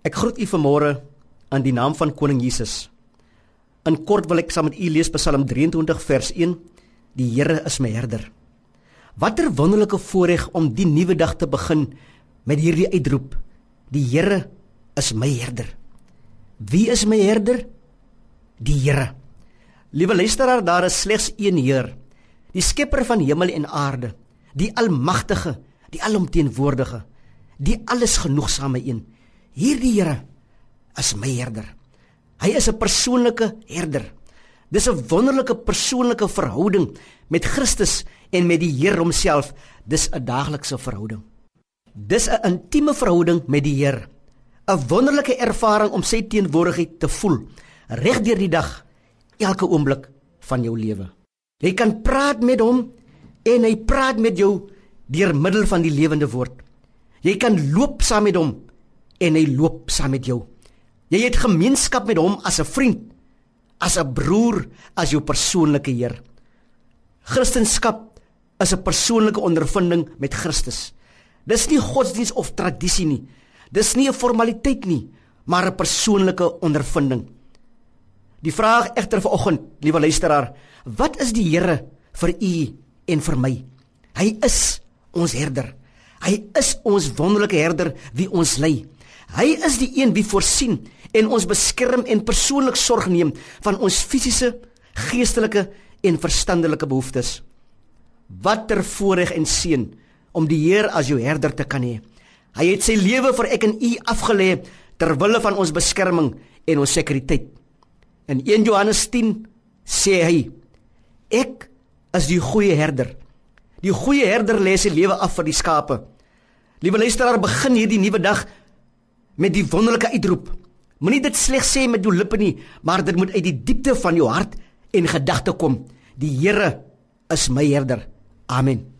Ek groet u vanmôre in die naam van Koning Jesus. In kort wil ek saam met u lees Psalm 23 vers 1. Die Here is my herder. Watter wonderlike voorreg om die nuwe dag te begin met hierdie uitroep. Die Here is my herder. Wie is my herder? Die Here. Liewe luisteraar, daar is slegs een Heer, die skepper van hemel en aarde, die almagtige, die alomteenwoordige, die alles genoegsame een. Hierdie Here is my herder. Hy is 'n persoonlike herder. Dis 'n wonderlike persoonlike verhouding met Christus en met die Here homself. Dis 'n daaglikse verhouding. Dis 'n intieme verhouding met die Here. 'n Wonderlike ervaring om sy teenwoordigheid te voel reg deur die dag, elke oomblik van jou lewe. Jy kan praat met hom en hy praat met jou deur middel van die lewende woord. Jy kan loop saam met hom en hy loop saam met jou. Jy het gemeenskap met hom as 'n vriend, as 'n broer, as jou persoonlike Heer. Christendom is 'n persoonlike ondervinding met Christus. Dis nie godsdiens of tradisie nie. Dis nie 'n formaliteit nie, maar 'n persoonlike ondervinding. Die vraag egter vanoggend, liewe luisteraar, wat is die Here vir u en vir my? Hy is ons herder. Hy is ons wonderlike herder wie ons lei. Hy is die een wie voorsien en ons beskerm en persoonlik sorg neem van ons fisiese, geestelike en verstandelike behoeftes. Watter voorreg en seën om die Heer as jou herder te kan hê. Hy het sy lewe vir ek en u afgelê ter wille van ons beskerming en ons sekuriteit. In 1 Johannes 10 sê hy: Ek is die goeie herder. Die goeie herder lê sy lewe af vir die skape. Liewe luisteraar, begin hierdie nuwe dag met die wonderlike uitroep. Moenie dit slegs sê met jou lippe nie, maar dit moet uit die diepte van jou hart en gedagte kom. Die Here is my herder. Amen.